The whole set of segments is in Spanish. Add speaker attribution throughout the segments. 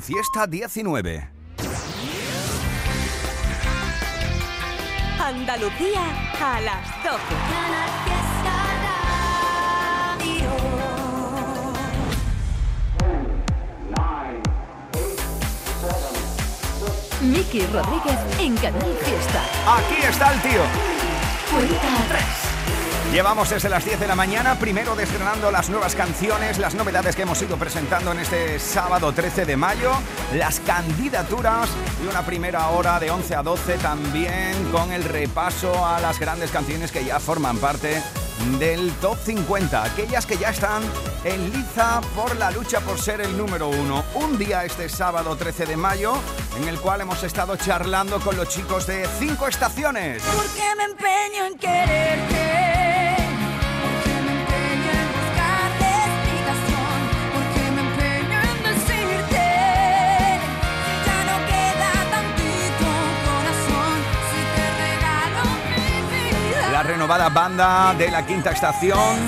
Speaker 1: Fiesta 19.
Speaker 2: Andalucía a las 12. Miki Rodríguez en Canal Fiesta.
Speaker 1: Aquí está el tío.
Speaker 2: Cuenta atrás.
Speaker 1: Llevamos desde las 10 de la mañana, primero desgranando las nuevas canciones, las novedades que hemos ido presentando en este sábado 13 de mayo, las candidaturas y una primera hora de 11 a 12 también con el repaso a las grandes canciones que ya forman parte del top 50, aquellas que ya están en liza por la lucha por ser el número uno. Un día este sábado 13 de mayo en el cual hemos estado charlando con los chicos de 5 estaciones.
Speaker 3: Porque me empeño en quererte.
Speaker 1: Renovada banda de la quinta estación,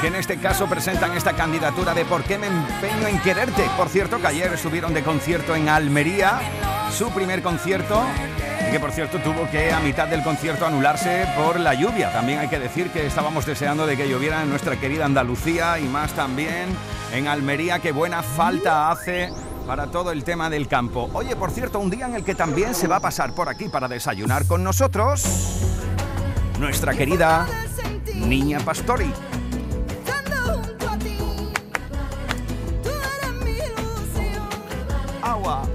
Speaker 1: que en este caso presentan esta candidatura de ¿Por qué me empeño en quererte? Por cierto, que ayer estuvieron de concierto en Almería, su primer concierto, y que por cierto tuvo que a mitad del concierto anularse por la lluvia. También hay que decir que estábamos deseando de que lloviera en nuestra querida Andalucía y más también en Almería, que buena falta hace para todo el tema del campo. Oye, por cierto, un día en el que también se va a pasar por aquí para desayunar con nosotros nuestra querida Niña Pastori. Agua.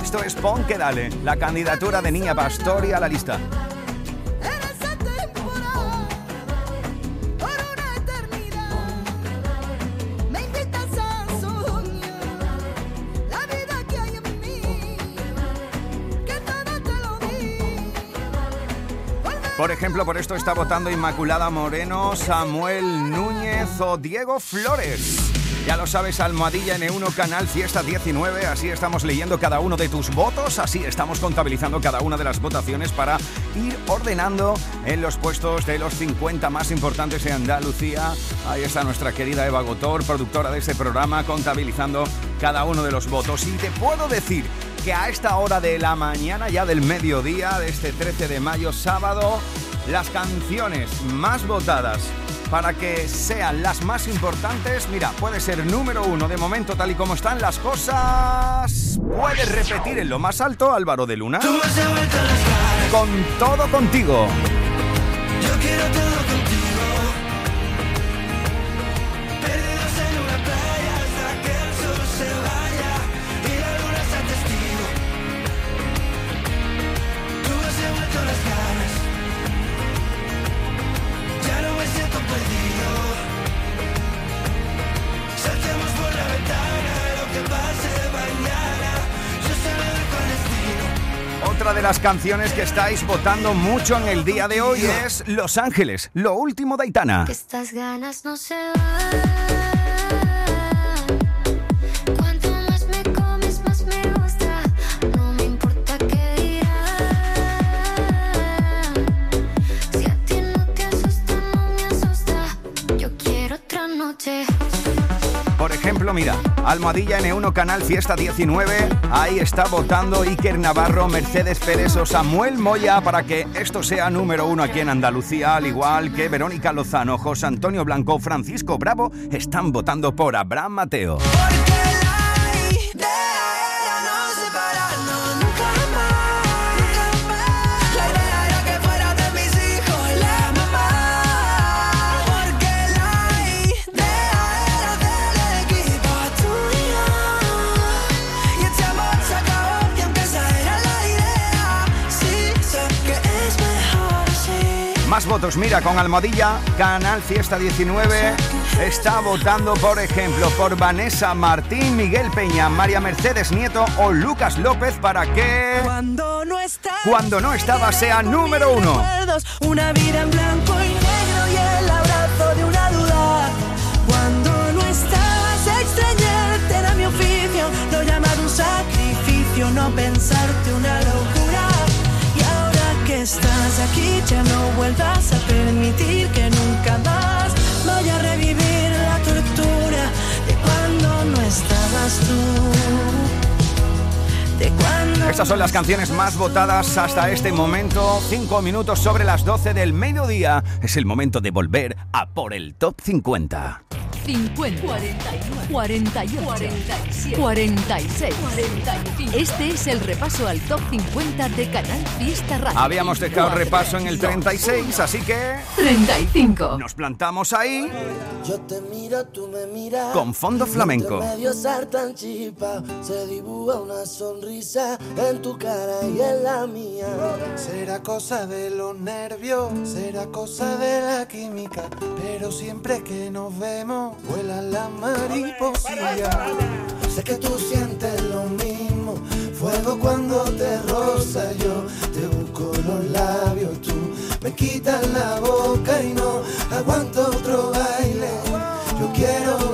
Speaker 1: Esto es Pon que dale, la candidatura de Niña Pastori a la lista.
Speaker 3: Por
Speaker 1: ejemplo, por esto está votando Inmaculada Moreno, Samuel Núñez o Diego Flores. Ya lo sabes, Almohadilla N1 Canal Fiesta 19, así estamos leyendo cada uno de tus votos, así estamos contabilizando cada una de las votaciones para ir ordenando en los puestos de los 50 más importantes en Andalucía. Ahí está nuestra querida Eva Gotor, productora de este programa, contabilizando cada uno de los votos. Y te puedo decir que a esta hora de la mañana, ya del mediodía, de este 13 de mayo, sábado, las canciones más votadas para que sean las más importantes, mira, puede ser número uno de momento tal y como están las cosas. Puedes repetir en lo más alto, Álvaro de Luna. Con todo contigo.
Speaker 4: Yo quiero todo contigo.
Speaker 1: Canciones que estáis votando mucho en el día de hoy es Los Ángeles, lo último de Aitana.
Speaker 5: Que estas ganas no se van.
Speaker 1: Mira, Almohadilla N1 Canal Fiesta 19, ahí está votando Iker Navarro, Mercedes Pérez o Samuel Moya para que esto sea número uno aquí en Andalucía, al igual que Verónica Lozano, José Antonio Blanco, Francisco Bravo, están votando por Abraham Mateo.
Speaker 4: Más
Speaker 1: votos, mira, con Almohadilla, Canal Fiesta 19, está votando, por ejemplo, por Vanessa Martín, Miguel Peña, María Mercedes Nieto o Lucas López para que...
Speaker 4: Cuando no estás
Speaker 1: Cuando no estaba sea número uno.
Speaker 4: recuerdos, una vida en blanco y negro y el abrazo de una duda. Cuando no estabas, extrañarte era mi oficio, lo llamado un sacrificio, no pensarte una locura. Estás aquí, ya no vuelvas a permitir que nunca más vaya a revivir la tortura de cuando no estabas. tú.
Speaker 1: Estas son las canciones más votadas hasta este momento. Cinco minutos sobre las 12 del mediodía. Es el momento de volver a por el top 50.
Speaker 2: 50, 49, 48, 47, 46, 45. Este es el repaso al top 50 de Canal Fiesta Radio.
Speaker 1: Habíamos dejado repaso en el
Speaker 2: 2,
Speaker 1: 36, así que
Speaker 2: 35.
Speaker 1: nos plantamos ahí
Speaker 6: Yo te miro, tú me miras.
Speaker 1: con fondo flamenco.
Speaker 6: Medio sartan chispa, se dibuja una sonrisa en tu cara y en la mía.
Speaker 7: Será cosa de los nervios, será cosa de la química, pero siempre que nos vemos, vuelan las mariposillas.
Speaker 6: Sé que tú sientes lo mismo, fuego cuando te roza yo, te busco los labios, tú me quitas la boca y no aguanto otro baile. Yo quiero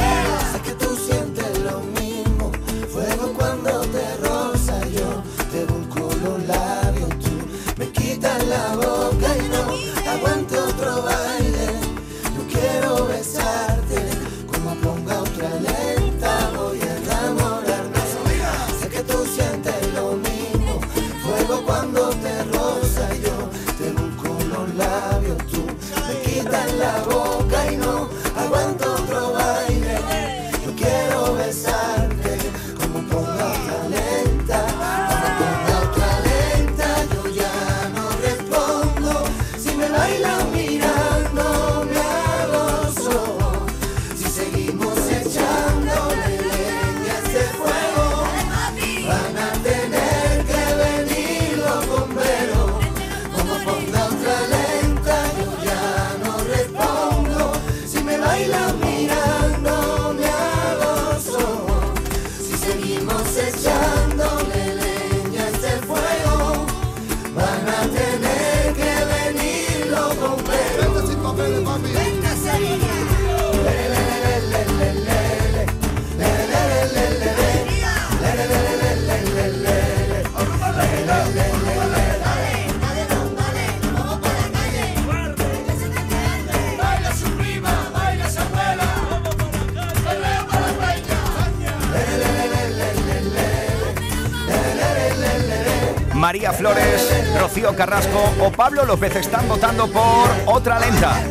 Speaker 1: Carrasco o Pablo López están votando por otra lenta.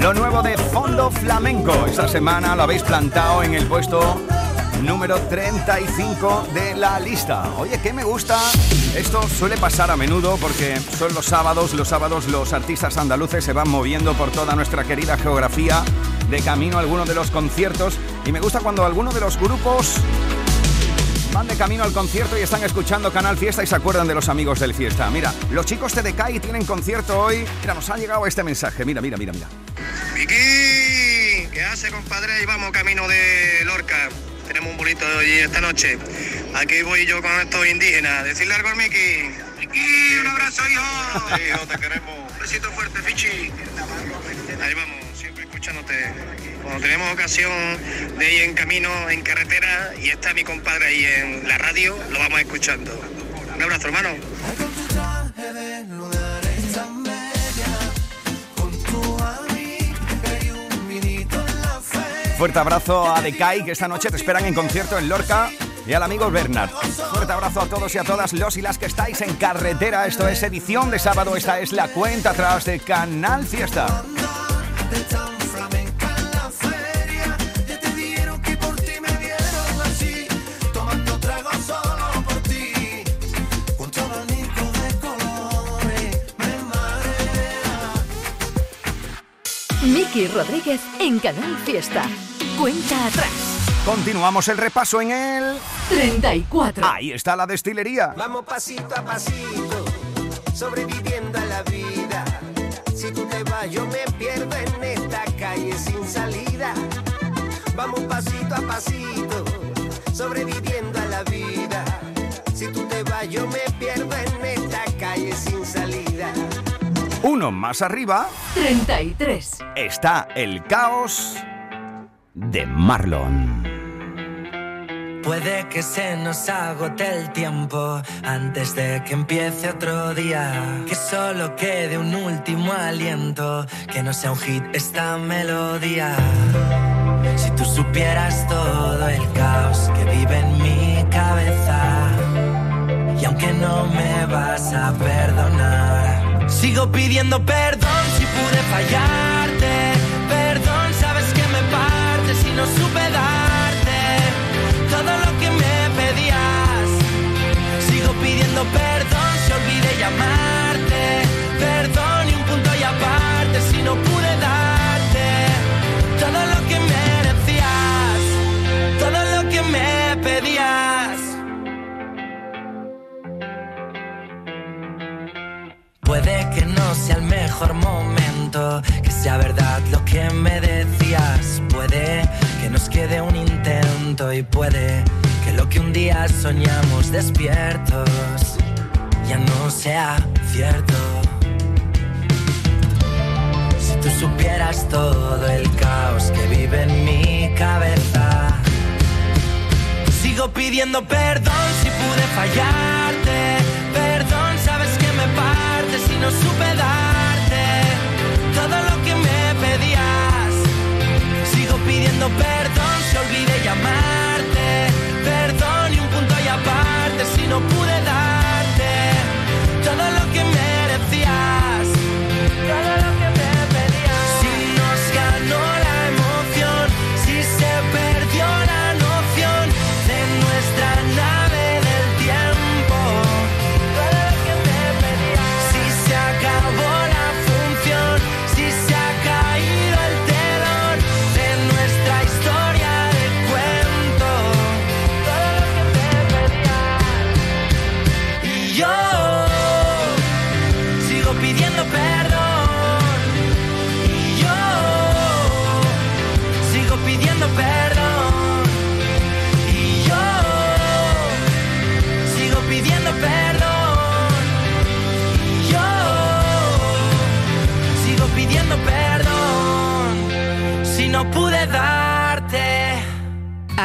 Speaker 1: Lo nuevo de Fondo Flamenco. Esta semana lo habéis plantado en el puesto número 35 de la lista. Oye, ¿qué me gusta? Esto suele pasar a menudo porque son los sábados. Los sábados los artistas andaluces se van moviendo por toda nuestra querida geografía de camino a alguno de los conciertos. Y me gusta cuando alguno de los grupos van de camino al concierto y están escuchando Canal Fiesta y se acuerdan de los amigos del Fiesta. Mira, los chicos de Decay tienen concierto hoy. Mira, nos ha llegado este mensaje. Mira, mira, mira, mira.
Speaker 8: Vicky, ¿qué hace, compadre? Y vamos camino de Lorca. Tenemos un bolito hoy esta noche. Aquí voy yo con estos indígenas. Decirle algo al Miki. Miki, un abrazo, hijo. hijo, te queremos. Un besito fuerte, Fichi. Ahí vamos, siempre escuchándote. Cuando tenemos ocasión de ir en camino, en carretera, y está mi compadre ahí en la radio, lo vamos escuchando. Un abrazo, hermano.
Speaker 1: Fuerte abrazo a Decay que esta noche te esperan en concierto en Lorca y al amigo Bernard. Fuerte abrazo a todos y a todas los y las que estáis en carretera. Esto es edición de sábado. Esta es la cuenta atrás de Canal Fiesta.
Speaker 2: Miki Rodríguez en Canal Fiesta. Cuenta atrás.
Speaker 1: Continuamos el repaso en el...
Speaker 2: 34.
Speaker 1: Ahí está la destilería.
Speaker 9: Vamos pasito a pasito, sobreviviendo a la vida. Si tú te vas, yo me pierdo en esta calle sin salida. Vamos pasito a pasito, sobreviviendo a la vida. Si tú te vas, yo me
Speaker 1: Uno más arriba
Speaker 2: 33.
Speaker 1: está el caos de Marlon.
Speaker 10: Puede que se nos agote el tiempo antes de que empiece otro día. Que solo quede un último aliento, que no sea un hit esta melodía. Si tú supieras todo el caos que vive en mi cabeza, y aunque no me vas a perdonar, sigo pidiendo perdón si pude fallarte. Perdón, sabes que me parte si no supe darte todo lo que me pedías. Sigo pidiendo perdón si olvidé llamarte. Perdón y un punto y aparte si no pude mejor momento, que sea verdad lo que me decías. Puede que nos quede un intento y puede que lo que un día soñamos despiertos ya no sea cierto. Si tú supieras todo el caos que vive en mi cabeza, sigo pidiendo perdón si pude fallarte. Perdón, sabes que me parte si no supe darte pidiendo perdón si olvidé llamarte. Perdón y un punto y aparte si no pude darte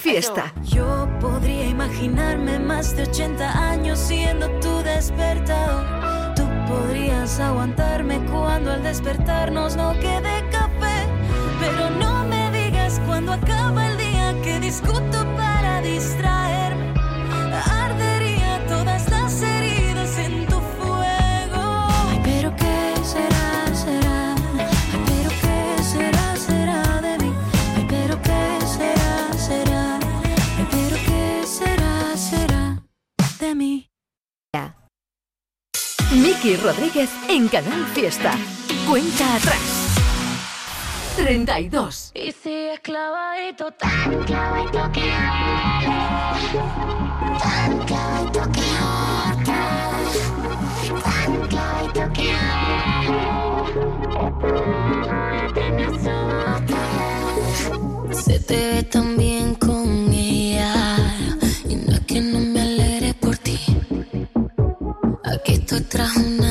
Speaker 2: Fiesta.
Speaker 11: Yo podría imaginarme más de 80 años siendo tu despertador. Tú podrías aguantarme cuando al despertarnos no quede café. Pero no me digas cuando acaba el día que discuto para distraerme.
Speaker 2: Miki Rodríguez en Canal Fiesta. Cuenta atrás. 32.
Speaker 5: Y sigue clavadito, tan clavadito que Tan clavadito que Tan clavadito que Se te ve tan bien con Aquí estoy tras una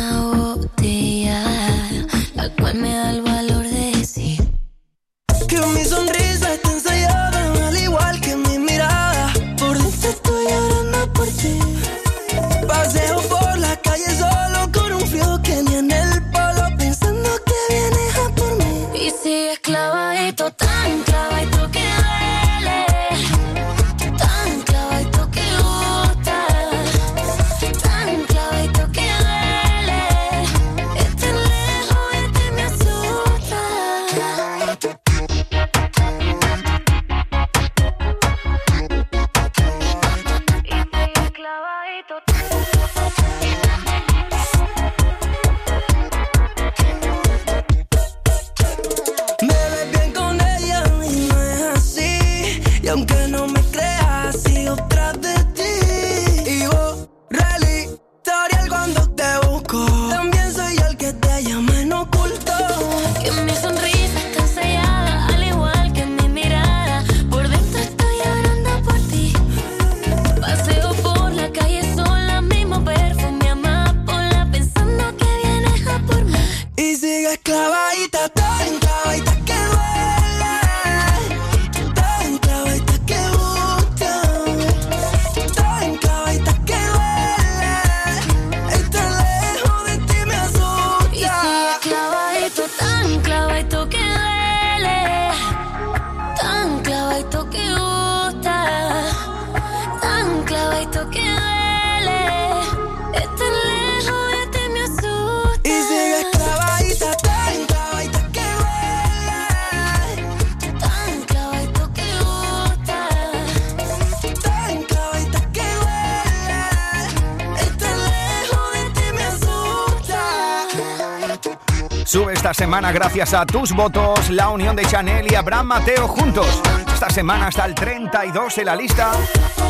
Speaker 1: semana gracias a tus votos la unión de Chanel y Abraham Mateo juntos. Esta semana hasta el 32 en la lista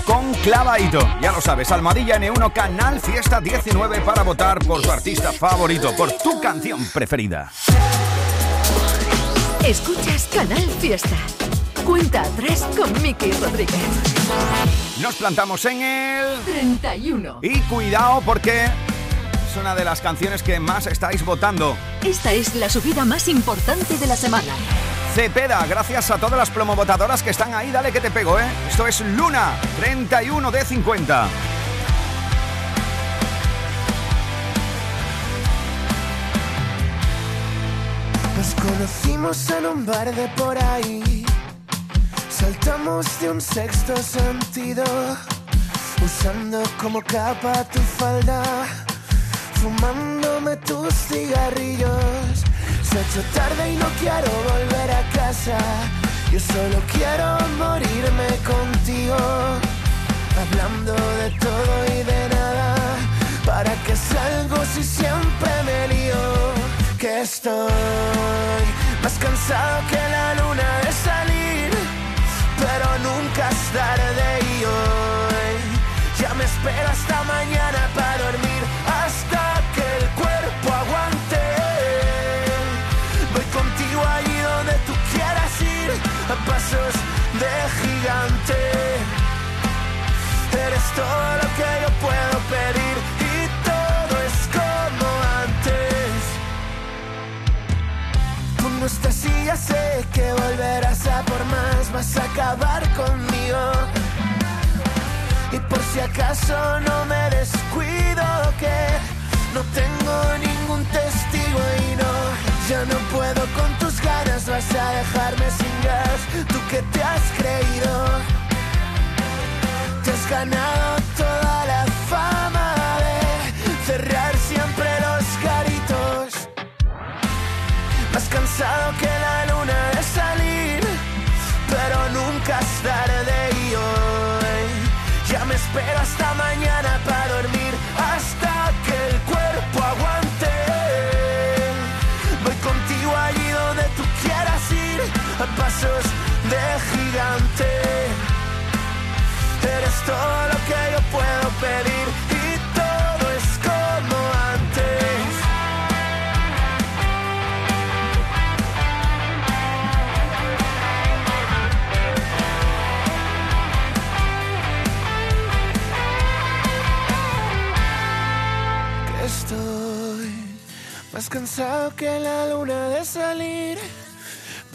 Speaker 1: con clavadito. Ya lo sabes, Almadilla N1 Canal Fiesta 19 para votar por tu artista favorito, por tu canción preferida.
Speaker 2: Escuchas Canal Fiesta. Cuenta atrás con Miki Rodríguez.
Speaker 1: Nos plantamos en el...
Speaker 2: 31.
Speaker 1: Y cuidado porque es una de las canciones que más estáis votando.
Speaker 2: Esta es la subida más importante de la semana.
Speaker 1: Cepeda, gracias a todas las promovotadoras que están ahí, dale que te pego, ¿eh? Esto es Luna, 31 de 50.
Speaker 12: Nos conocimos en un bar de por ahí. Saltamos de un sexto sentido. Usando como capa tu falda. Fumándome tus cigarrillos. Se ha hecho tarde y no quiero volver a casa. Yo solo quiero morirme contigo. Hablando de todo y de nada. ¿Para qué salgo si siempre me lío? Que estoy más cansado que la luna de salir. Pero nunca es tarde y hoy ya me espero hasta mañana para dormir. De gigante. Eres todo lo que yo puedo pedir y todo es como antes. Tú no estás y ya sé que volverás a por más, vas a acabar conmigo. Y por si acaso no me descuido que no tengo ningún testigo y no, ya no puedo con tus ganas, vas a dejarme sin gas, tú que te has creído. Te has ganado toda la fama de cerrar siempre los garitos. Más cansado que la luna de salir, pero nunca es tarde y hoy ya me espero hasta mañana para dormir, hasta de gigante. Eres todo lo que yo puedo pedir y todo es como antes.
Speaker 6: Que estoy más cansado que la luna de salir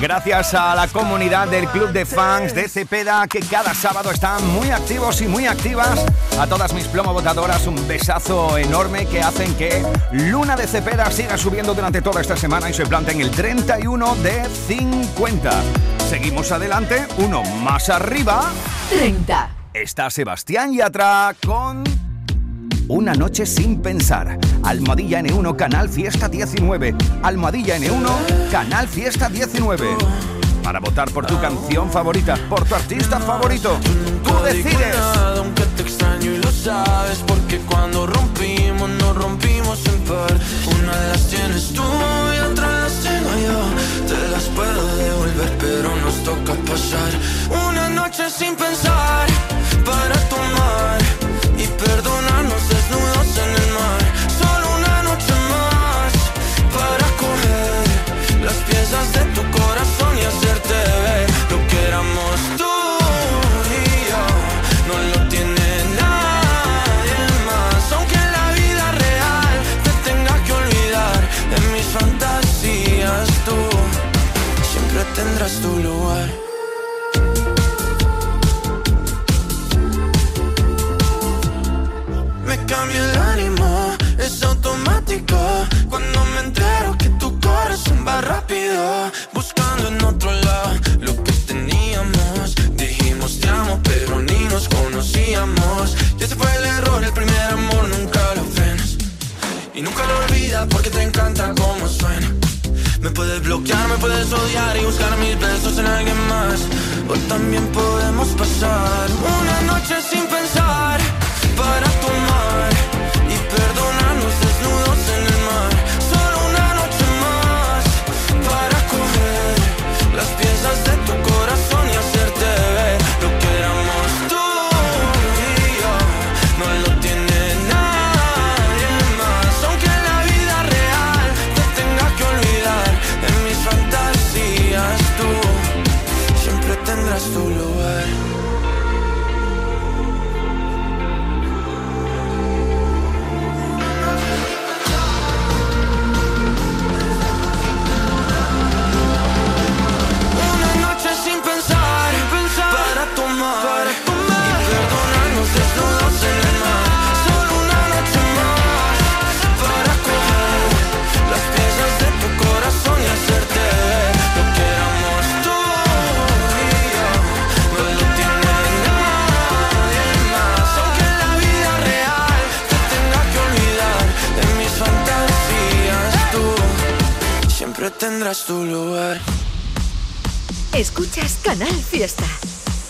Speaker 1: Gracias a la comunidad del club de fans de Cepeda que cada sábado están muy activos y muy activas. A todas mis plomo votadoras un besazo enorme que hacen que Luna de Cepeda siga subiendo durante toda esta semana y se planta en el 31 de 50. Seguimos adelante, uno más arriba.
Speaker 2: 30.
Speaker 1: Está Sebastián Yatra con Una noche sin pensar. Almohadilla N1 Canal Fiesta 19. Almohadilla N1 Canal Fiesta 19. Para votar por tu canción favorita, por tu artista favorito. Tú decides.
Speaker 13: Aunque te extraño y lo sabes Porque cuando rompimos, nos rompimos en par Una de las tienes tú y otra las tengo yo Te las puedo devolver, pero nos toca pasar Una noche sin pensar Para tomar de tu corazón y hacerte ver Lo que éramos tú y yo no lo tiene nadie más. Aunque en la vida real te tenga que olvidar, en mis fantasías tú siempre tendrás tu lugar. Me cambia el ánimo, es automático. Va rápido, buscando en otro lado lo que teníamos. Dijimos te amo, pero ni nos conocíamos. Y ese fue el error, el primer amor nunca lo frenas. Y nunca lo olvidas porque te encanta cómo suena. Me puedes bloquear, me puedes odiar y buscar mis besos en alguien más. O también podemos pasar una noche sin pensar para tomar y perdonarnos tendrás tu lugar.
Speaker 2: Escuchas Canal Fiesta.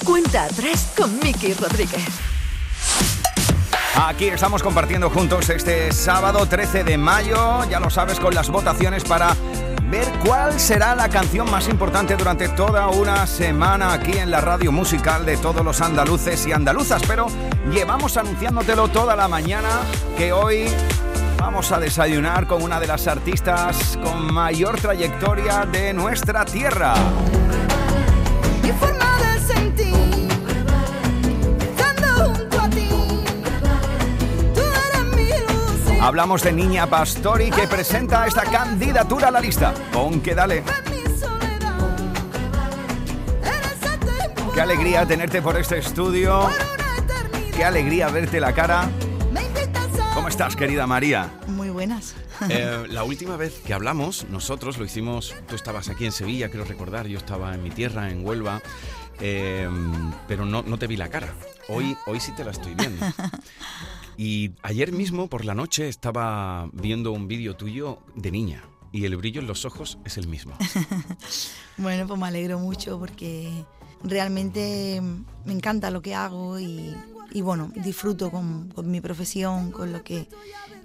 Speaker 2: Cuenta atrás con Miki Rodríguez.
Speaker 1: Aquí estamos compartiendo juntos este sábado 13 de mayo, ya lo sabes, con las votaciones para ver cuál será la canción más importante durante toda una semana aquí en la radio musical de todos los andaluces y andaluzas. Pero llevamos anunciándotelo toda la mañana que hoy vamos a desayunar con una de las artistas con mayor trayectoria de nuestra tierra. Hablamos de Niña Pastori que presenta esta candidatura a la lista. Pon que dale. Qué alegría tenerte por este estudio. Qué alegría verte la cara. ¿Cómo estás, querida María?
Speaker 14: Muy buenas.
Speaker 15: Eh, la última vez que hablamos, nosotros lo hicimos, tú estabas aquí en Sevilla, quiero recordar, yo estaba en mi tierra, en Huelva, eh, pero no, no te vi la cara. Hoy, hoy sí te la estoy viendo. Y ayer mismo por la noche estaba viendo un vídeo tuyo de niña y el brillo en los ojos es el mismo.
Speaker 14: Bueno, pues me alegro mucho porque realmente me encanta lo que hago y, y bueno, disfruto con, con mi profesión, con lo que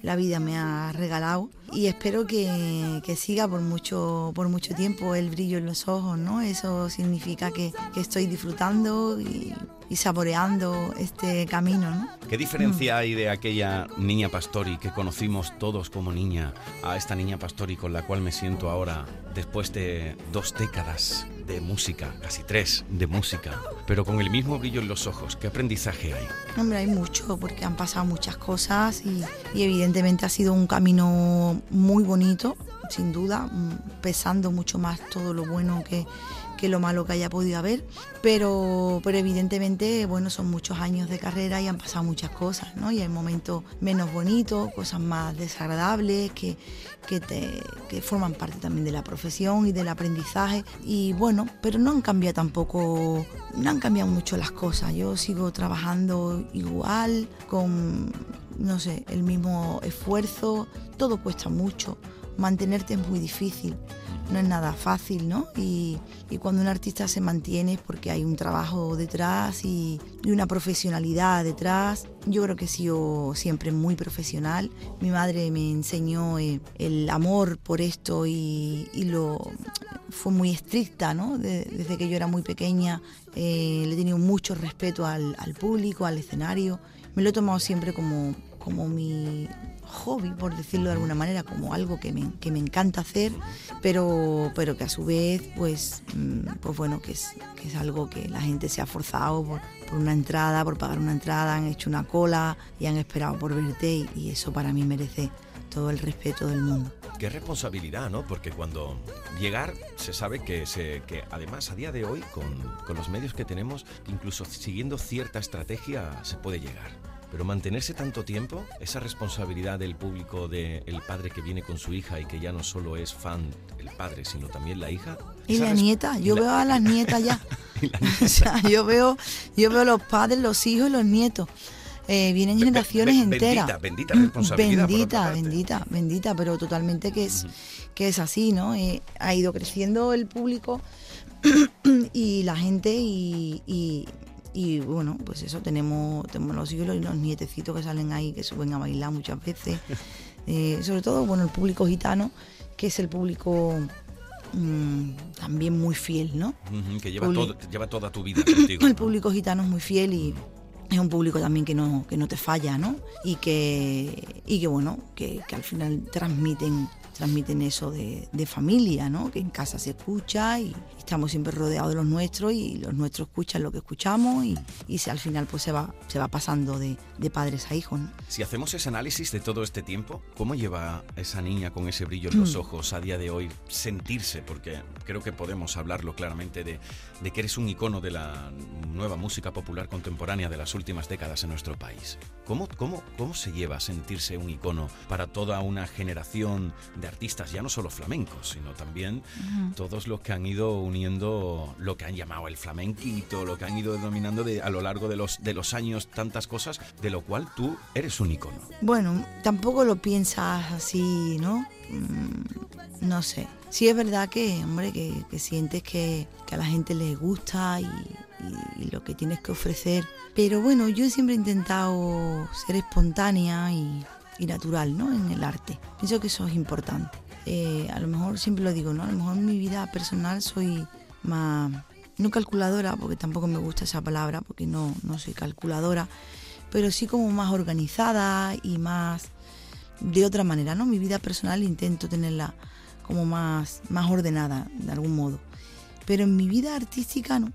Speaker 14: la vida me ha regalado y espero que, que siga por mucho, por mucho tiempo el brillo en los ojos, ¿no? Eso significa que, que estoy disfrutando y, y saboreando este camino, ¿no?
Speaker 15: ¿Qué diferencia hay de aquella niña Pastori que conocimos todos como niña a esta niña Pastori con la cual me siento ahora después de dos décadas de música, casi tres de música, pero con el mismo brillo en los ojos? ¿Qué aprendizaje hay?
Speaker 14: Hombre, hay mucho porque han pasado muchas cosas y, evidentemente ha sido un camino muy bonito, sin duda, mm, pesando mucho más todo lo bueno que, que lo malo que haya podido haber, pero, pero evidentemente, bueno, son muchos años de carrera y han pasado muchas cosas, ¿no? Y hay momentos menos bonitos, cosas más desagradables que, que, te, que forman parte también de la profesión y del aprendizaje. Y bueno, pero no han cambiado tampoco, no han cambiado mucho las cosas. Yo sigo trabajando igual, con, no sé, el mismo esfuerzo, todo cuesta mucho, mantenerte es muy difícil no es nada fácil, ¿no? Y, y, cuando un artista se mantiene es porque hay un trabajo detrás y, y, una profesionalidad detrás. Yo creo que he sido siempre muy profesional. Mi madre me enseñó eh, el amor por esto y, y, lo fue muy estricta, ¿no? De, desde que yo era muy pequeña eh, le he tenido mucho respeto al, al público, al escenario. Me lo he tomado siempre como, como mi, hobby, por decirlo de alguna manera, como algo que me, que me encanta hacer, pero, pero que a su vez, pues, pues bueno, que es, que es algo que la gente se ha forzado por, por, una entrada, por pagar una entrada, han hecho una cola y han esperado por verte y, y eso para mí merece todo el respeto del mundo.
Speaker 16: Qué responsabilidad, ¿no? Porque cuando llegar se sabe que, se, que además a día de hoy, con, con los medios que tenemos, incluso siguiendo cierta estrategia se puede llegar. Pero mantenerse tanto tiempo, esa responsabilidad del público, del padre que viene con su hija y que ya no solo es fan el padre, sino también la hija.
Speaker 14: Y la nieta, yo la... veo a las nietas ya. o sea, yo veo, yo veo los padres, los hijos y los nietos. Eh, vienen generaciones
Speaker 16: be, be,
Speaker 14: enteras.
Speaker 16: Bendita, bendita responsabilidad.
Speaker 14: Bendita, bendita, bendita, pero totalmente que es, uh -huh. que es así, ¿no? Eh, ha ido creciendo el público y la gente y, y y bueno, pues eso, tenemos, tenemos los hijos y los nietecitos que salen ahí, que suben a bailar muchas veces. Eh, sobre todo, bueno, el público gitano, que es el público mmm, también muy fiel, ¿no?
Speaker 16: Uh -huh, que lleva, todo, lleva, toda tu vida contigo.
Speaker 14: El público gitano es muy fiel y es un público también que no, que no te falla, ¿no? Y que, y que bueno, que, que al final transmiten transmiten eso de, de, familia, ¿no? Que en casa se escucha y estamos siempre rodeados de los nuestros y los nuestros escuchan lo que escuchamos y, y se, al final pues se va, se va pasando de, de padres a hijos. ¿no?
Speaker 15: Si hacemos ese análisis de todo este tiempo, ¿cómo lleva esa niña con ese brillo en los
Speaker 14: Mm.
Speaker 15: ojos a día de hoy sentirse? Porque creo que podemos hablarlo claramente de, de que eres un icono de la nueva música popular contemporánea de las últimas décadas en nuestro país. ¿Cómo, cómo, cómo se lleva a sentirse un icono para toda una generación de artistas, ya no solo flamencos, sino también uh -huh. todos los que han ido uniendo lo que han llamado el flamenquito, lo que han ido denominando de, a lo largo de los, de los años tantas cosas, de lo cual tú eres un icono.
Speaker 14: Bueno, tampoco lo piensas así, ¿no? Mm, no sé. Sí es verdad que, hombre, que, que sientes que, que, a la gente le gusta y, y, y, lo que tienes que ofrecer. Pero bueno, yo siempre he intentado ser espontánea y, y natural ¿no? en el arte. Pienso que eso es importante. Eh, a lo mejor siempre lo digo, ¿no? A lo mejor en mi vida personal soy más, no calculadora, porque tampoco me gusta esa palabra, porque no, no soy calculadora, pero sí como más organizada y más de otra manera, ¿no? Mi vida personal intento tenerla como más, más ordenada, de algún modo. Pero en mi vida artística no.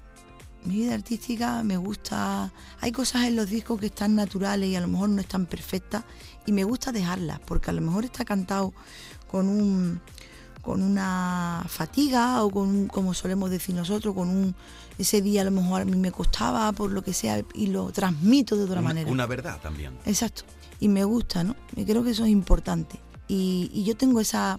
Speaker 14: Mi vida artística me gusta. Hay cosas en los discos que están naturales y a lo mejor no están perfectas y me gusta dejarlas porque a lo mejor está cantado con un con una fatiga o con un, como solemos decir nosotros, con un ese día a lo mejor a mí me costaba por lo que sea y lo transmito de otra
Speaker 15: una,
Speaker 14: manera.
Speaker 15: Una verdad también.
Speaker 14: Exacto. Y me gusta, ¿no? Y creo que eso es importante. Y, y yo tengo esa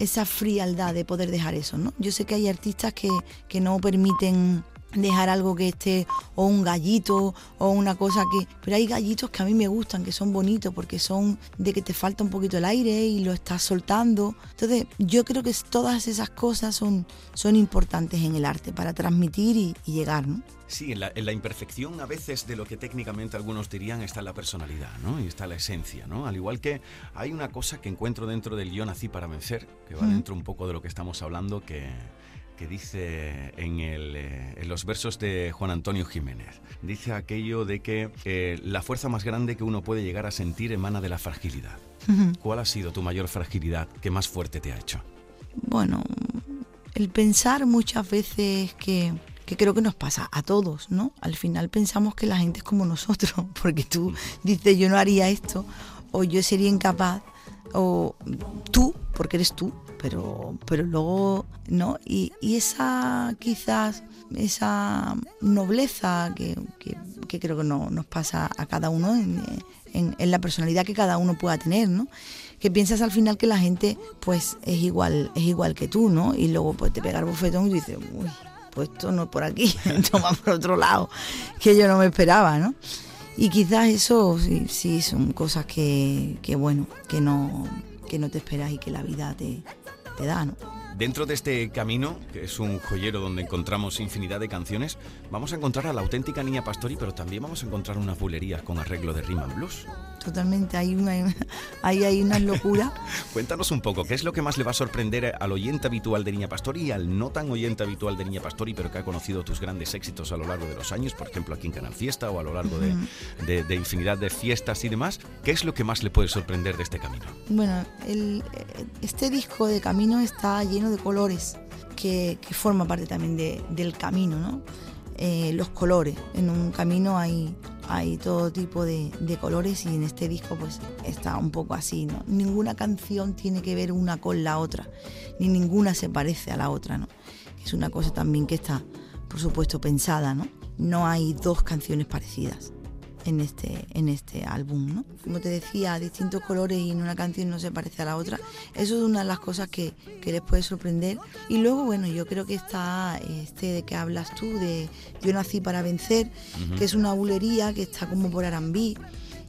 Speaker 14: esa frialdad de poder dejar eso, ¿no? Yo sé que hay artistas que, que no permiten dejar algo que esté o un gallito o una cosa que pero hay gallitos que a mí me gustan que son bonitos porque son de que te falta un poquito el aire y lo estás soltando entonces yo creo que todas esas cosas son son importantes en el arte para transmitir y, y llegar ¿no?
Speaker 15: Sí, en la, en la imperfección a veces de lo que técnicamente algunos dirían está la personalidad, ¿no? Y está la esencia, ¿no? Al igual que hay una cosa que encuentro dentro del Yo nací para vencer, que va
Speaker 14: Mm.
Speaker 15: dentro un poco de lo que estamos hablando, que, que dice en, el, eh, en los versos de Juan Antonio Jiménez. Dice aquello de que eh, la fuerza más grande que uno puede llegar a sentir emana de la fragilidad. ¿Cuál ha sido tu mayor fragilidad que más fuerte te ha hecho?
Speaker 14: bueno, el pensar muchas veces que, que creo que nos pasa a todos, ¿no? Al final pensamos que la gente es como nosotros, porque tú dices yo no haría esto, o yo sería incapaz, o tú, porque eres tú, pero, pero luego, ¿no? Y, esa quizás, esa nobleza que, que- creo que no, nos pasa a cada uno en, en- en la personalidad que cada uno pueda tener, ¿no? Que piensas al final que la gente pues es igual, es igual que tú, ¿no? Y luego pues te pega el bofetón y dices, uy, pues esto no es por aquí, toma por otro lado, que yo no me esperaba, ¿no? Y quizás eso sí, sí son cosas que, que bueno, que no, que no te esperas y que la vida te,
Speaker 15: Dentro de este camino, que es un joyero donde encontramos infinidad de canciones, vamos a encontrar a la auténtica Niña Pastori, pero también vamos a encontrar unas bulerías con arreglo de rhythm and blues.
Speaker 14: Totalmente, hay una, ahí hay unas locuras.
Speaker 15: Cuéntanos un poco, ¿qué es lo que más le va a sorprender al oyente habitual de Niña Pastori y al no tan oyente habitual de Niña Pastori, pero que ha conocido tus grandes éxitos a lo largo de los años, por ejemplo aquí en Canal Fiesta o a lo largo de, de- de infinidad de fiestas y demás? ¿Qué es lo que más le puede sorprender de este camino?
Speaker 14: Bueno, el- este disco de Camino está lleno de colores, que, que forma parte también de- del camino, ¿no? Eh, los colores. En un camino hay, hay todo tipo de, de colores y en este disco pues está un poco así, ¿no? Ninguna canción tiene que ver una con la otra, ni ninguna se parece a la otra, ¿no? Es una cosa también que está, por supuesto, pensada, ¿no? No hay dos canciones parecidas en este, en este álbum, ¿no? Como te decía, distintos colores y en una canción no se parece a la otra. Eso es una de las cosas que, que les puede sorprender. Y luego, bueno, yo creo que está este de que hablas tú, de Yo nací para vencer, que es una bulería que está como por Arambí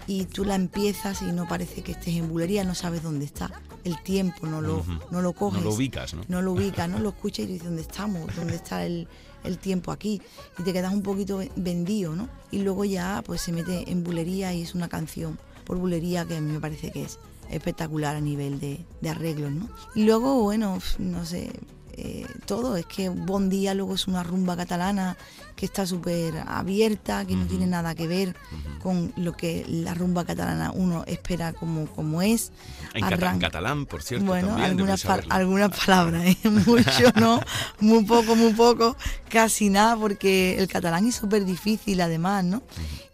Speaker 14: y tú la empiezas y no parece que estés en bulería, no sabes dónde está. El tiempo no lo, no lo coges.
Speaker 15: No lo ubicas, ¿no?
Speaker 14: No lo ubicas, ¿no? Lo escuchas y dices, ¿dónde estamos? ¿Dónde está el, el tiempo aquí? Y te quedas un poquito ve- vendido, ¿no? Y luego ya pues se mete en bulería y es una canción por bulería que a mí me parece que es espectacular a nivel de, de arreglos, ¿no? Y luego, bueno, no sé, eh, todo, es que Bon Día luego es una rumba catalana que está súper abierta, que no tiene nada que ver con lo que la rumba catalana uno espera como, como es.
Speaker 15: En, cata- en
Speaker 14: Arran-
Speaker 15: catalán, por cierto,
Speaker 14: bueno,
Speaker 15: también
Speaker 14: algunas, pa- algunas palabras, ¿eh? mucho no, muy poco, muy poco, casi nada, porque el catalán es súper difícil además, ¿no?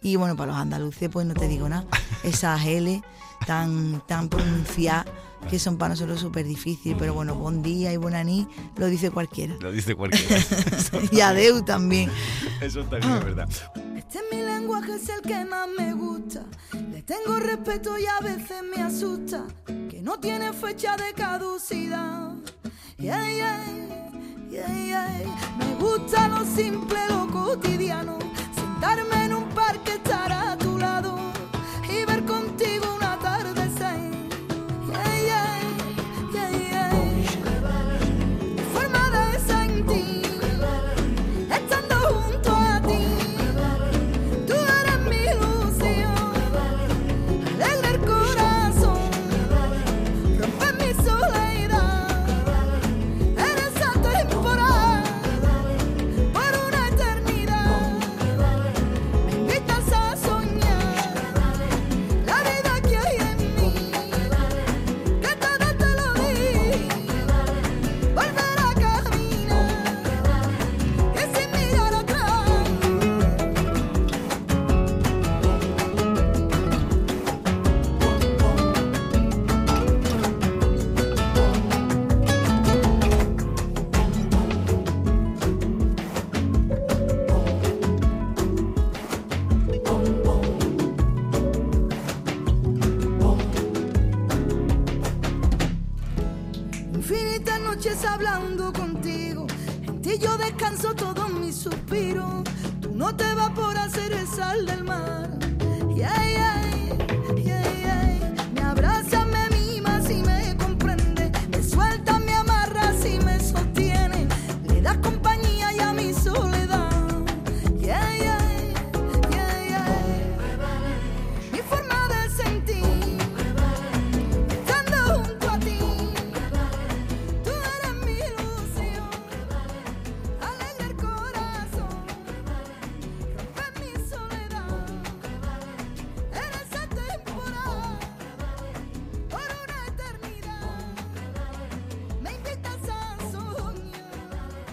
Speaker 14: Y bueno, para los andaluces pues no te digo nada, esas L tan, tan pronunciadas que son para nosotros súper difíciles, pero bueno, buen día y buena ni lo dice cualquiera.
Speaker 15: Lo dice cualquiera.
Speaker 14: y adeu también.
Speaker 15: Eso también es verdad.
Speaker 3: Este es mi lenguaje, es el que más me gusta. Le tengo respeto y a veces me asusta. Que no tiene fecha de caducidad. Yeah, yeah, yeah, yeah. Me gusta lo simple, lo cotidiano. Sentarme en un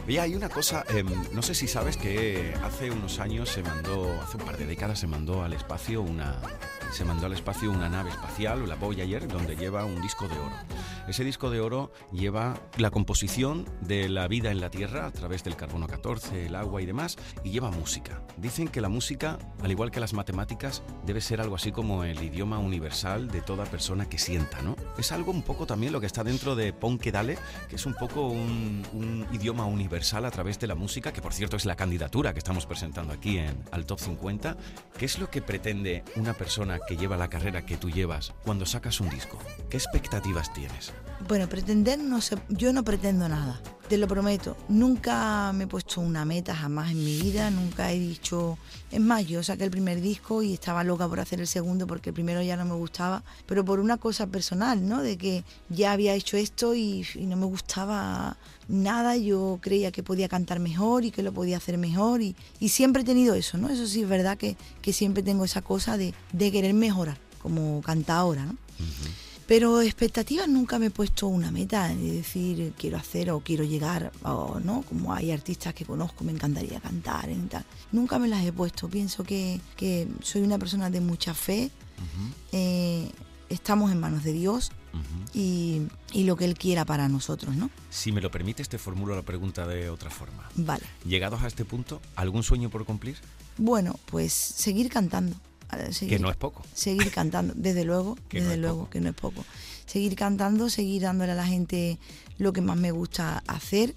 Speaker 15: Oye, hay una cosa, em, no sé si sabes que hace unos años se mandó, hace un par de décadas se mandó al espacio una, se mandó al espacio una nave espacial, la Voyager, donde lleva un disco de oro. Ese disco de oro lleva la composición de la vida en la Tierra a través del carbono 14, el agua y demás, y lleva música. Dicen que la música, al igual que las matemáticas, debe ser algo así como el idioma universal de toda persona que sienta, ¿no? Es algo un poco también lo que está dentro de Pon Dale, que es un poco un, un idioma universal a través de la música, que por cierto es la candidatura que estamos presentando aquí en, al Top 50. ¿Qué es lo que pretende una persona que lleva la carrera que tú llevas cuando sacas un disco? ¿Qué expectativas tienes?
Speaker 14: Bueno, pretender no sé, yo no pretendo nada, te lo prometo. Nunca me he puesto una meta jamás en mi vida, nunca he dicho, es más, yo saqué el primer disco y estaba loca por hacer el segundo porque el primero ya no me gustaba, pero por una cosa personal, ¿no? De que ya había hecho esto y, no me gustaba nada, yo creía que podía cantar mejor y que lo podía hacer mejor y, siempre he tenido eso, ¿no? Eso sí es verdad que, siempre tengo esa cosa de, de querer mejorar como cantadora, ¿no? Pero expectativas nunca me he puesto una meta de decir quiero hacer o quiero llegar, o no, como hay artistas que conozco, me encantaría cantar y tal. Nunca me las he puesto. Pienso que, que soy una persona de mucha fe. eh, estamos en manos de Dios y, y lo que Él quiera para nosotros, ¿no?
Speaker 15: Si me lo permites, te formulo la pregunta de otra forma.
Speaker 14: Vale.
Speaker 15: Llegados a este punto, ¿algún sueño por cumplir?
Speaker 14: Bueno, pues seguir cantando. Seguir-
Speaker 15: Que no es poco.
Speaker 14: Seguir cantando, desde luego,
Speaker 15: Que
Speaker 14: desde
Speaker 15: es
Speaker 14: luego,
Speaker 15: poco.
Speaker 14: que no es poco. Seguir cantando, seguir dándole a la gente lo que más me gusta hacer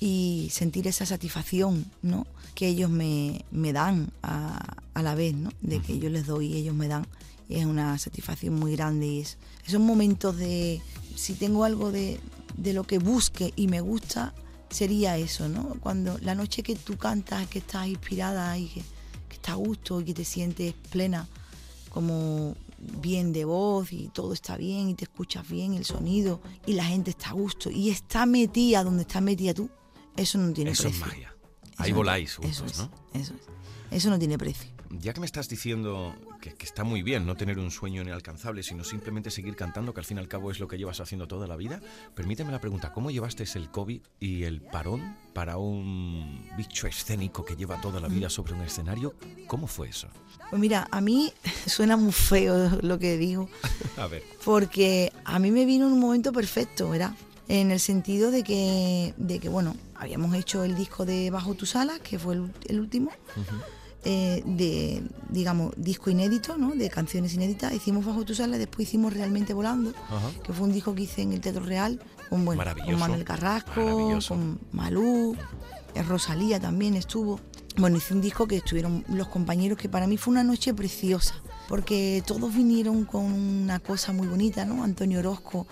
Speaker 14: y sentir esa satisfacción, ¿no? Que ellos me, me dan a, a la vez, ¿no? De que yo les doy y ellos me dan. Es una satisfacción muy grande y es, esos momentos de, si tengo algo de, de lo que busque y me gusta, sería eso, ¿no? Cuando la noche que tú cantas, que estás inspirada y que está a gusto y que te sientes plena, como bien de voz y todo está bien y te escuchas bien el sonido y la gente está a gusto y está metida donde está metida tú, eso no tiene
Speaker 15: Eso es
Speaker 14: precio.
Speaker 15: magia. Ahí
Speaker 14: Eso-
Speaker 15: voláis
Speaker 14: eso
Speaker 15: juntos,
Speaker 14: es,
Speaker 15: ¿no?
Speaker 14: Eso es. Eso no tiene precio.
Speaker 15: Ya que me estás diciendo que, que está muy bien no tener un sueño inalcanzable, sino simplemente seguir cantando, que al fin y al cabo es lo que llevas haciendo toda la vida, permíteme la pregunta, ¿cómo llevaste el COVID y el parón para un bicho escénico que lleva toda la vida sobre un escenario? ¿Cómo fue eso?
Speaker 14: Pues mira, a mí suena muy feo lo que digo,
Speaker 15: A ver.
Speaker 14: porque a mí me vino un momento perfecto, ¿verdad? En el sentido de que, de que bueno, habíamos hecho el disco de Bajo tus alas, que fue el, el último, eh, de, digamos, disco inédito, ¿no? De canciones inéditas. Hicimos Bajo tus alas, después hicimos Realmente Volando,
Speaker 15: Ajá.
Speaker 14: que fue un disco que hice en el Teatro Real, con, bueno, con Manuel Carrasco, con Malú, eh, Rosalía también estuvo. Bueno, hice un disco que estuvieron los compañeros, que para mí fue una noche preciosa, porque todos vinieron con una cosa muy bonita, ¿no? Antonio Orozco,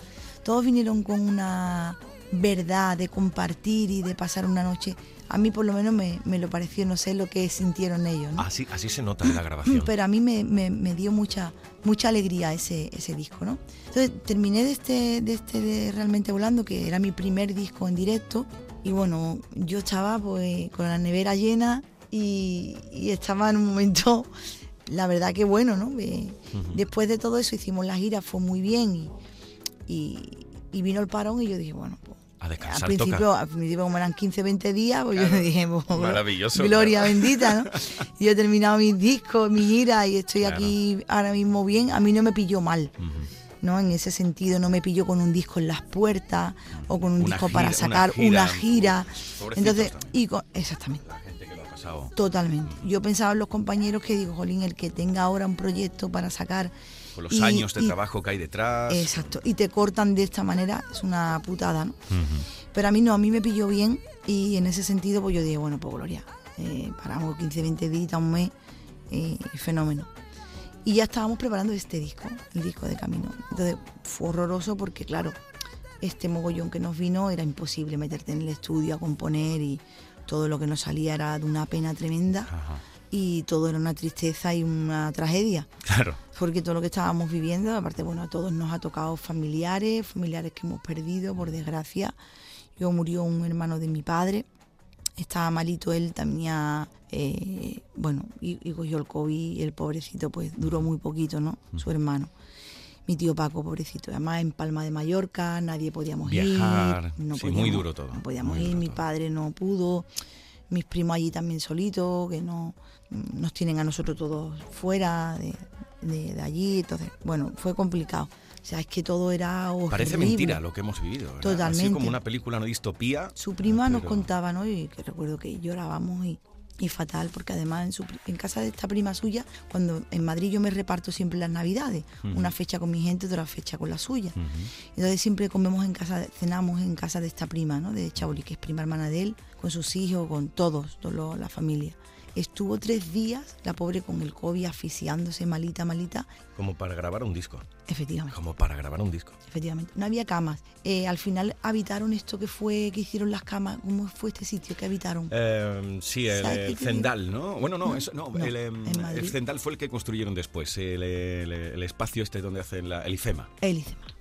Speaker 14: todos vinieron con una verdad de compartir y de pasar una noche. A mí por lo menos me, me lo pareció, no sé lo que sintieron ellos, ¿no?
Speaker 16: Así, así se nota en la grabación.
Speaker 14: Pero a mí me, me- me dio mucha mucha alegría ese, ese disco, ¿no? Entonces terminé de este, de este de Realmente Volando, que era mi primer disco en directo, y bueno, yo estaba pues con la nevera llena y, y estaba en un momento, la verdad que bueno, ¿no? Eh. Después de todo eso hicimos la gira, fue muy bien y, y- y vino el parón y yo dije, bueno, pues
Speaker 16: A
Speaker 14: al
Speaker 16: descansar
Speaker 14: principio,
Speaker 16: toca.
Speaker 14: al principio como eran 15, 20 días, pues
Speaker 16: Claro.
Speaker 14: yo dije, pues,
Speaker 16: Maravilloso,
Speaker 14: gloria
Speaker 16: claro.
Speaker 14: bendita, ¿no? Y yo he terminado mis discos, mi gira y estoy
Speaker 16: Claro.
Speaker 14: aquí ahora mismo bien. A mí no me pilló mal, ¿no? En ese sentido, no me pilló con un disco en las puertas o con un
Speaker 15: Una
Speaker 14: disco para
Speaker 15: una
Speaker 14: sacar
Speaker 15: gira.
Speaker 14: una gira. Entonces, y con, exactamente.
Speaker 15: pasado.
Speaker 14: Totalmente. Yo pensaba en los compañeros que digo, Jolín, el que tenga ahora un proyecto para sacar.
Speaker 15: Con los
Speaker 14: y-
Speaker 15: años de
Speaker 14: y-
Speaker 15: trabajo que hay detrás.
Speaker 14: Exacto. Y te cortan de esta manera, es una putada, ¿no?
Speaker 15: Ujú.
Speaker 14: Pero a mí no, a mí me pilló bien y en ese sentido pues yo dije, bueno, pues Gloria, eh, paramos 15, 20 días, un mes, eh, fenómeno. Y ya estábamos preparando este disco, el disco de Camino. Entonces fue horroroso porque claro, este mogollón que nos vino era imposible meterte en el estudio a componer y todo lo que nos salía era de una pena tremenda y todo era una tristeza y una tragedia
Speaker 15: Claro.
Speaker 14: porque todo lo que estábamos viviendo, aparte, bueno, a todos nos ha tocado familiares, familiares que hemos perdido, por desgracia. Yo murió un hermano de mi padre, estaba malito él, tenía, eh, bueno, y, y cogió el COVID, y el pobrecito, pues duró muy poquito, ¿no? Su hermano. Mi tío Paco, pobrecito, además en Palma de Mallorca, nadie podíamos
Speaker 15: Viajar,
Speaker 14: ir. No
Speaker 15: sí, muy
Speaker 14: podíamos-
Speaker 15: duro todo,
Speaker 14: No podíamos
Speaker 15: muy
Speaker 14: ir, mi padre no pudo, mis primos allí también solitos, que no nos tienen a nosotros todos fuera de, de- de allí, entonces, bueno, fue complicado. O sea, es que todo era horrible.
Speaker 15: Parece mentira lo que hemos vivido. ¿verdad? Así
Speaker 14: Totalmente.
Speaker 15: como una película, una distopía.
Speaker 14: Su prima nos
Speaker 15: pero-
Speaker 14: contaba, ¿no? Y que recuerdo que llorábamos y, y fatal, porque además en, su, pri- en casa de esta prima suya, cuando en Madrid yo me reparto siempre las navidades, una fecha con mi gente, otra fecha con la suya. Entonces siempre comemos en casa, cenamos en casa de esta prima, ¿no? De Chauli, que es prima hermana de él, con sus hijos, con todos, toda la familia. Estuvo tres días, la pobre con el COVID, asfixiándose, malita, malita.
Speaker 16: Como para grabar un disco.
Speaker 14: Efectivamente.
Speaker 16: Como para grabar un disco.
Speaker 14: Efectivamente, no había camas. Eh, al final habitaron esto que fue, que hicieron las camas. ¿Cómo fue este sitio que habitaron?
Speaker 16: Eh, sí, el,
Speaker 14: ¿Sabes qué
Speaker 16: el? Zendal, ¿no? Bueno, no,
Speaker 14: No,
Speaker 16: eso, no,
Speaker 14: no,
Speaker 16: el, em, el Zendal fue el que construyeron después, el espacio este donde hacen la,
Speaker 14: el IFEMA.
Speaker 16: El IFEMA.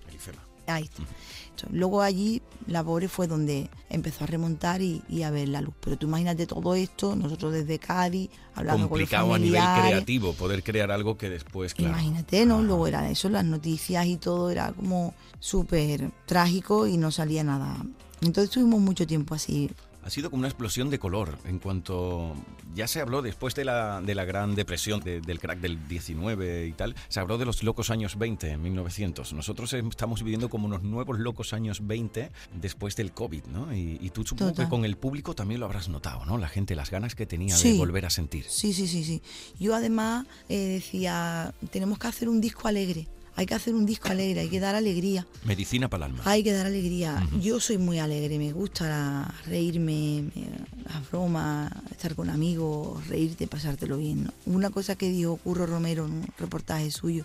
Speaker 14: Ahí está. Entonces, luego allí la pobre fue donde empezó a remontar y, y a ver la luz. Pero tú imagínate todo esto, nosotros desde Cádiz, hablando
Speaker 16: Complicado
Speaker 14: con
Speaker 16: a
Speaker 14: los
Speaker 16: nivel
Speaker 14: familiares.
Speaker 16: creativo poder crear algo que después, claro.
Speaker 14: Imagínate, ¿no? Luego era eso, las noticias y todo era como súper trágico y no salía nada. Entonces tuvimos mucho tiempo así.
Speaker 15: Ha sido como una explosión de color en cuanto ya se habló después de la, de la gran depresión, de- del crack del 19 y tal, se habló de los locos años 20 en 1900. Nosotros estamos viviendo como unos nuevos locos años 20 después del COVID, ¿no? Y, y tú supongo
Speaker 14: Total.
Speaker 15: que con el público también lo habrás notado, ¿no? La gente, las ganas que tenía de
Speaker 14: Sí.
Speaker 15: volver a sentir.
Speaker 14: Sí, sí, sí, sí. Yo además eh, decía, tenemos que hacer un disco alegre. Hay que hacer un disco alegre, hay que dar alegría.
Speaker 15: Medicina para el alma.
Speaker 14: Hay que dar alegría. Yo soy muy alegre, me gusta la- reírme, me- las bromas, estar con amigos, reírte, pasártelo bien. ¿no? Una cosa que dijo Curro Romero en un reportaje suyo,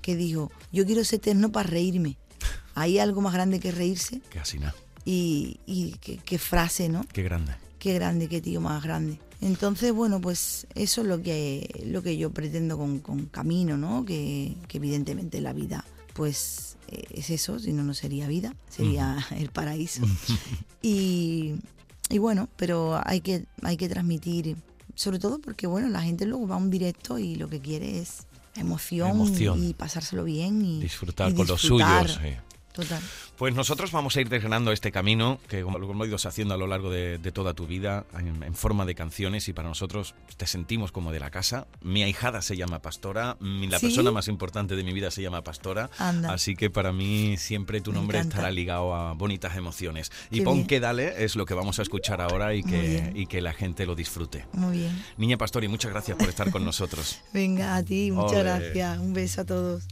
Speaker 14: que dijo, yo quiero ser eterno para reírme. Hay algo más grande que reírse
Speaker 15: Casi nada.
Speaker 14: y, y qué, qué frase, ¿no?
Speaker 15: Qué grande.
Speaker 14: Qué grande, qué tío más grande. Entonces, bueno, pues eso es lo que, lo que yo pretendo con, con Camino, ¿no? Que, que evidentemente la vida, pues eh, es eso, si no, no sería vida, sería el paraíso. y, y bueno, pero hay que, hay que transmitir, sobre todo porque, bueno, la gente luego va a un directo y lo que quiere es emoción,
Speaker 15: Emoción.
Speaker 14: y pasárselo bien y
Speaker 15: Disfrutar
Speaker 14: y
Speaker 15: con los
Speaker 14: disfrutar.
Speaker 15: suyos. sí.
Speaker 14: Total.
Speaker 15: Pues nosotros vamos a ir desgranando este camino que como lo hemos ido haciendo a lo largo de, de toda tu vida en, en forma de canciones y para nosotros te sentimos como de la casa. Mi ahijada se llama Pastora, mi- la
Speaker 14: ¿Sí?
Speaker 15: persona más importante de mi vida se llama Pastora,
Speaker 14: Anda.
Speaker 15: así que para mí siempre tu nombre estará ligado a bonitas emociones. Y
Speaker 14: Qué
Speaker 15: pon
Speaker 14: bien.
Speaker 15: que dale es lo que vamos a escuchar ahora y que,
Speaker 14: bien.
Speaker 15: y que la gente lo disfrute.
Speaker 14: Muy bien.
Speaker 15: Niña Pastori, muchas gracias por estar con nosotros.
Speaker 14: Venga, a ti, muchas gracias. Un beso a todos.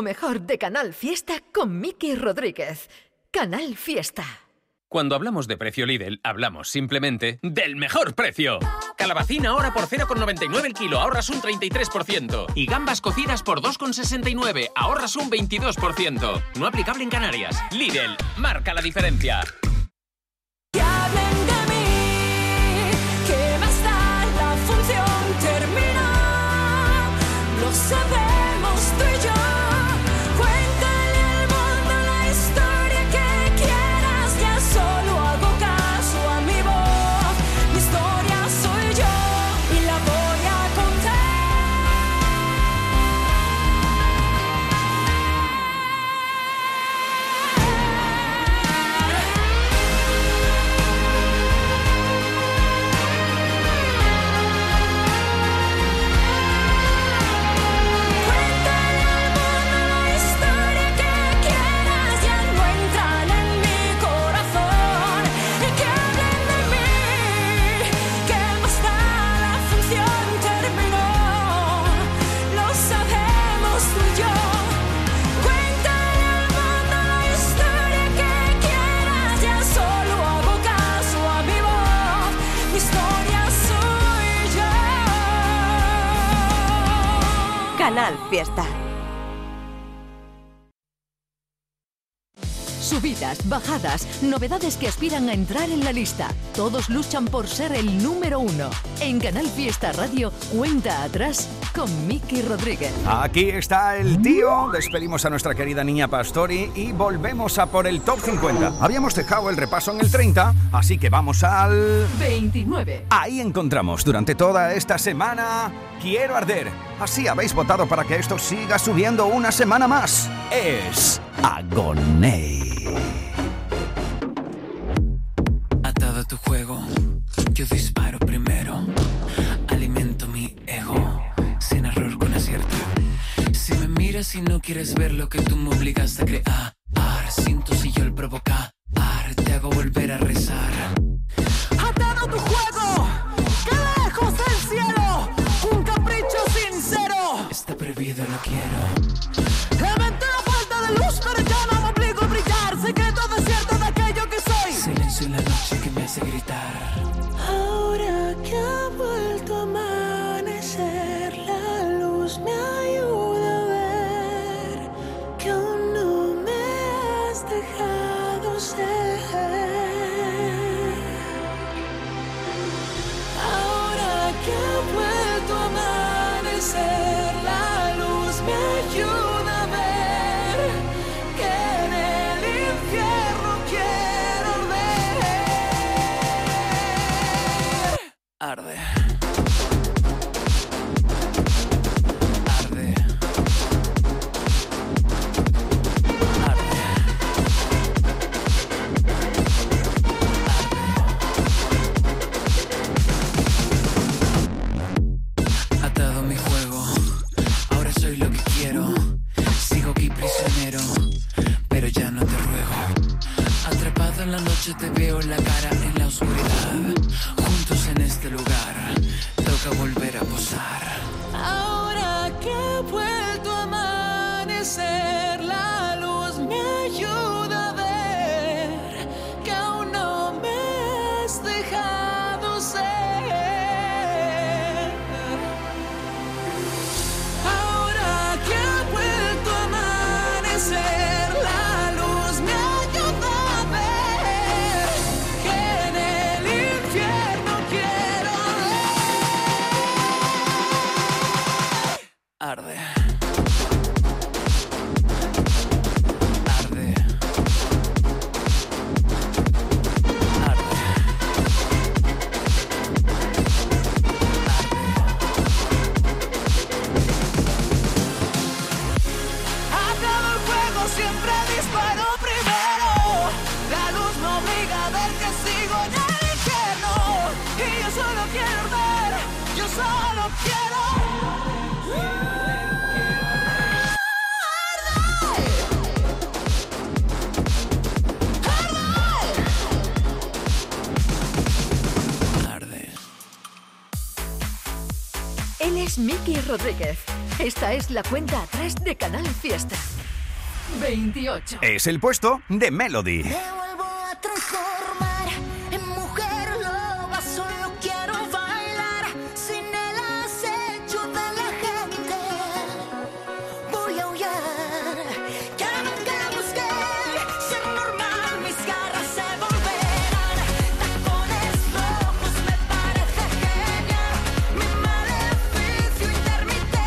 Speaker 3: Lo
Speaker 2: mejor de Canal Fiesta con Miki Rodríguez. Canal Fiesta.
Speaker 17: Cuando hablamos de precio Lidl, hablamos simplemente del mejor precio. Calabacín ahora por 0,99 el kilo, ahorras un 33%. Y gambas cocidas por 2,69, ahorras un 22%. No aplicable en Canarias. Lidl, marca la diferencia.
Speaker 3: Que la función termina. Lo
Speaker 2: bajadas, novedades que aspiran a entrar en la lista. Todos luchan por ser el número uno. En Canal Fiesta Radio, cuenta atrás con Miki Rodríguez.
Speaker 1: Aquí está el tío. Despedimos a nuestra querida niña Pastori y volvemos a por el top 50. Habíamos dejado el repaso en el 30, así que vamos al
Speaker 2: 29.
Speaker 1: Ahí encontramos durante toda esta semana Quiero arder. Así habéis votado para que esto siga subiendo una semana más. Es Agoney.
Speaker 18: Y no quieres ver lo que tú me obligaste a crear, siento si yo el provocar,
Speaker 2: Miki Rodríguez. Esta es la cuenta atrás de Canal Fiesta. 28.
Speaker 1: Es el puesto de Melody.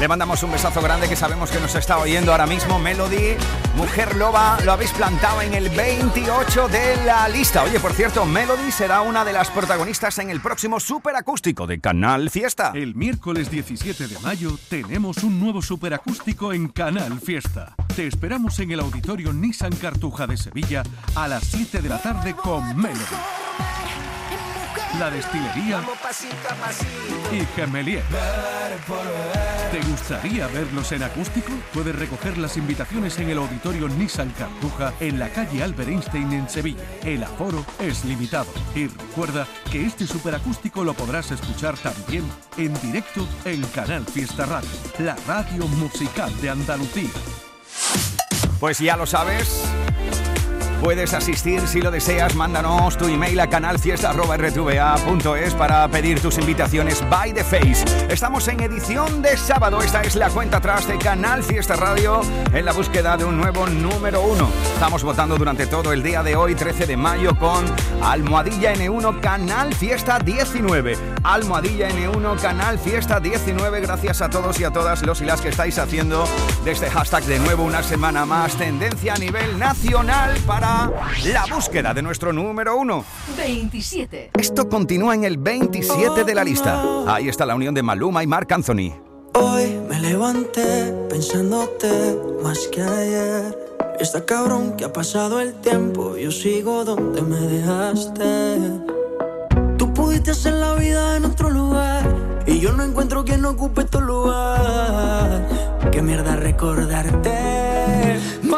Speaker 1: Le mandamos un besazo grande que sabemos que nos está oyendo ahora mismo. Melody, Mujer Loba, lo habéis plantado en el 28 de la lista. Oye, por cierto, Melody será una de las protagonistas en el próximo superacústico de Canal Fiesta.
Speaker 19: El miércoles 17 de mayo tenemos un nuevo superacústico en Canal Fiesta. Te esperamos en el auditorio Nissan Cartuja de Sevilla a las 7 de la tarde con Melody. La destilería y Gemelier. ¿Te gustaría verlos en acústico? Puedes recoger las invitaciones en el auditorio Nissan Cartuja en la calle Albert Einstein en Sevilla. El aforo es limitado. Y recuerda que este superacústico lo podrás escuchar también en directo en Canal Fiesta Radio, la radio musical de Andalucía.
Speaker 1: Pues ya lo sabes. Puedes asistir si lo deseas, mándanos tu email a canalfiesta.rtva.es para pedir tus invitaciones by the face. Estamos en edición de sábado, esta es la cuenta atrás de Canal Fiesta Radio en la búsqueda de un nuevo número uno. Estamos votando durante todo el día de hoy, 13 de mayo, con Almohadilla N1 Canal Fiesta 19. Almohadilla N1 Canal Fiesta 19. Gracias a todos y a todas los y las que estáis haciendo de este hashtag de nuevo una semana más. Tendencia a nivel nacional para la búsqueda de nuestro número uno.
Speaker 2: 27.
Speaker 1: Esto continúa en el 27 de la lista. Ahí está la unión de Maluma y Marc Anthony.
Speaker 20: Hoy me levanté pensándote más que ayer. Está cabrón que ha pasado el tiempo, yo sigo donde me dejaste. Tú pudiste hacer la vida en otro lugar y yo no encuentro quien ocupe tu lugar. Qué mierda recordarte. No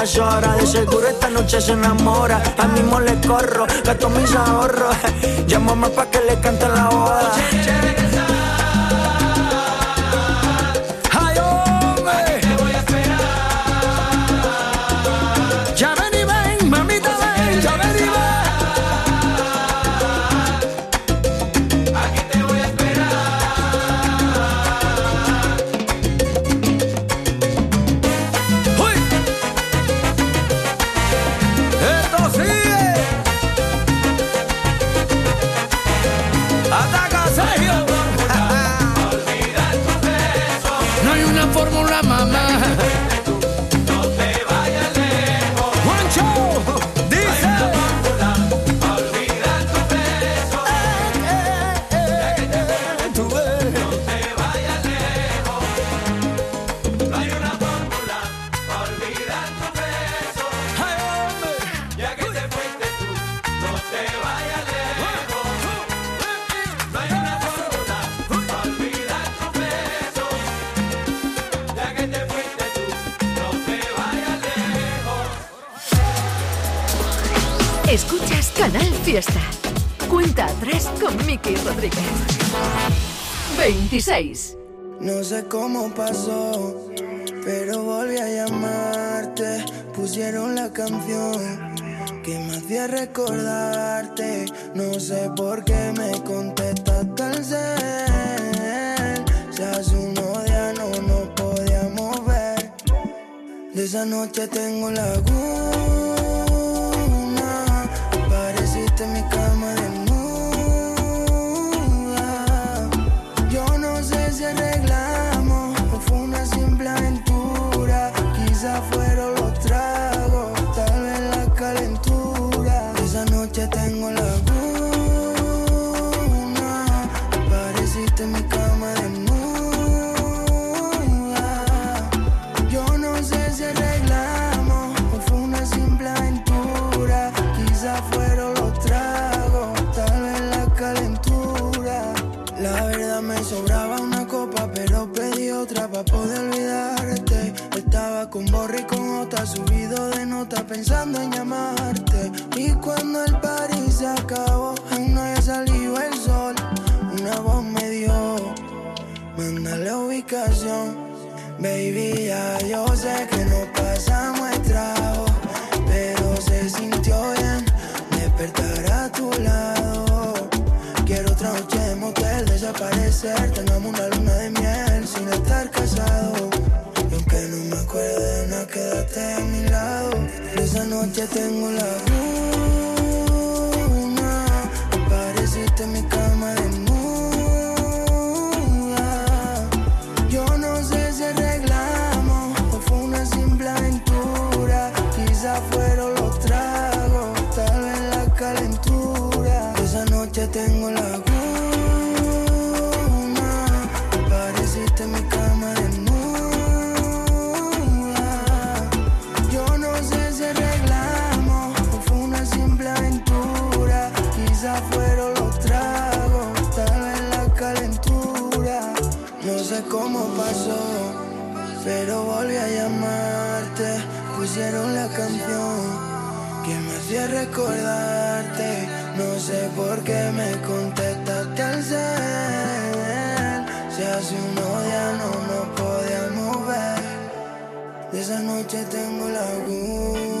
Speaker 20: Las horas. De seguro esta noche se enamora. A mismo le corro, gasto mis ahorros. Llámame pa' que le cante la
Speaker 2: 26.
Speaker 6: No sé cómo pasó, pero volví a llamarte. Pusieron la canción que me hacía recordarte. No sé por qué me contestas tan serio.
Speaker 21: hace unos días no nos podíamos ver. De esa noche tengo laguna. Poder olvidarte. Estaba con borra y con otra, subido de nota pensando en llamarte. Y cuando el party se acabó, aún no había salido el sol. Una voz me dio, mándale ubicación. Baby, ya yo sé que no pasamos el trago, pero se sintió bien despertar a tu lado. Quiero otra noche de motel, desaparecer, tengamos una luna de miel sin estar casados. Y aunque no me acuerde de nada, quédate a mi lado. Esa noche tengo la luna, pareciste mi cama llamarte. Pusieron la canción que me hacía recordarte. No sé por qué me contestaste al cel. Si hace unos días no nos podíamos ver. De esa noche tengo laguna.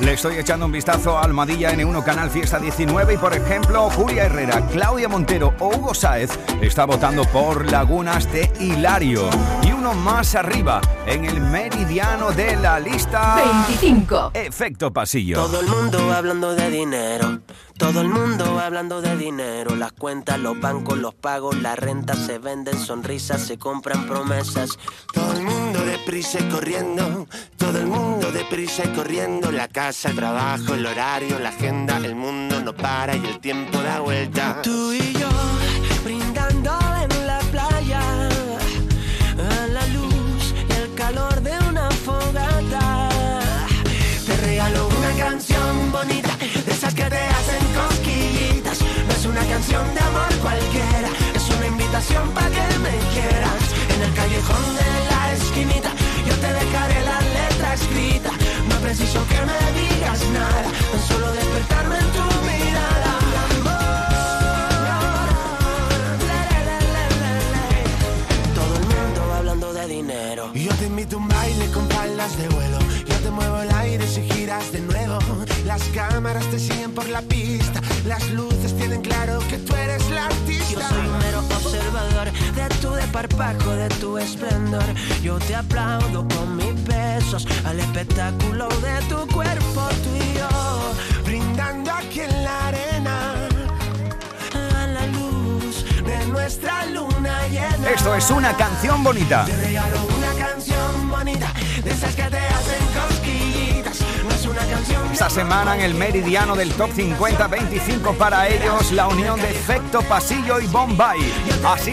Speaker 1: Le estoy echando un vistazo a Almadilla N1 Canal Fiesta 19 y por ejemplo Julia Herrera, Claudia Montero o Hugo Sáez está votando por Lagunas de Hilario. Y uno más arriba, en el meridiano de la lista
Speaker 2: 25.
Speaker 1: Efecto pasillo.
Speaker 22: Todo el mundo hablando de dinero. Todo el mundo hablando de dinero. Las cuentas, los bancos, los pagos, la renta se venden sonrisas, se compran promesas.
Speaker 12: Todo el mundo deprisa y corriendo, todo el mundo deprisa y corriendo, la casa, el trabajo, el horario, la agenda, el mundo no para y el tiempo da vuelta.
Speaker 22: Tú y yo
Speaker 12: te hacen cosquillitas. No es una canción de amor cualquiera, es una invitación para que me quieras. En el callejón de la esquinita, yo te dejaré la letra escrita. No preciso que me digas nada, tan solo despertarme en tu mirada.
Speaker 22: Todo el mundo hablando de dinero.
Speaker 12: Yo te invito a un baile con faldas de vuelo. Yo te muevo el aire si giras de. Las cámaras te siguen por la pista. Las luces tienen claro que tú eres la artista.
Speaker 22: Yo soy un mero observador de tu desparpajo, de tu esplendor. Yo te aplaudo con mis besos al espectáculo de tu cuerpo, tú y yo.
Speaker 12: Brindando aquí en la arena.
Speaker 22: A la luz
Speaker 12: de nuestra luna llena.
Speaker 1: Esto es una canción bonita.
Speaker 12: Te regalo una canción bonita, de esas que te hacen
Speaker 1: Esta semana en el meridiano del Top 50 25 para ellos la unión de Efecto Pasillo y Bombay. Así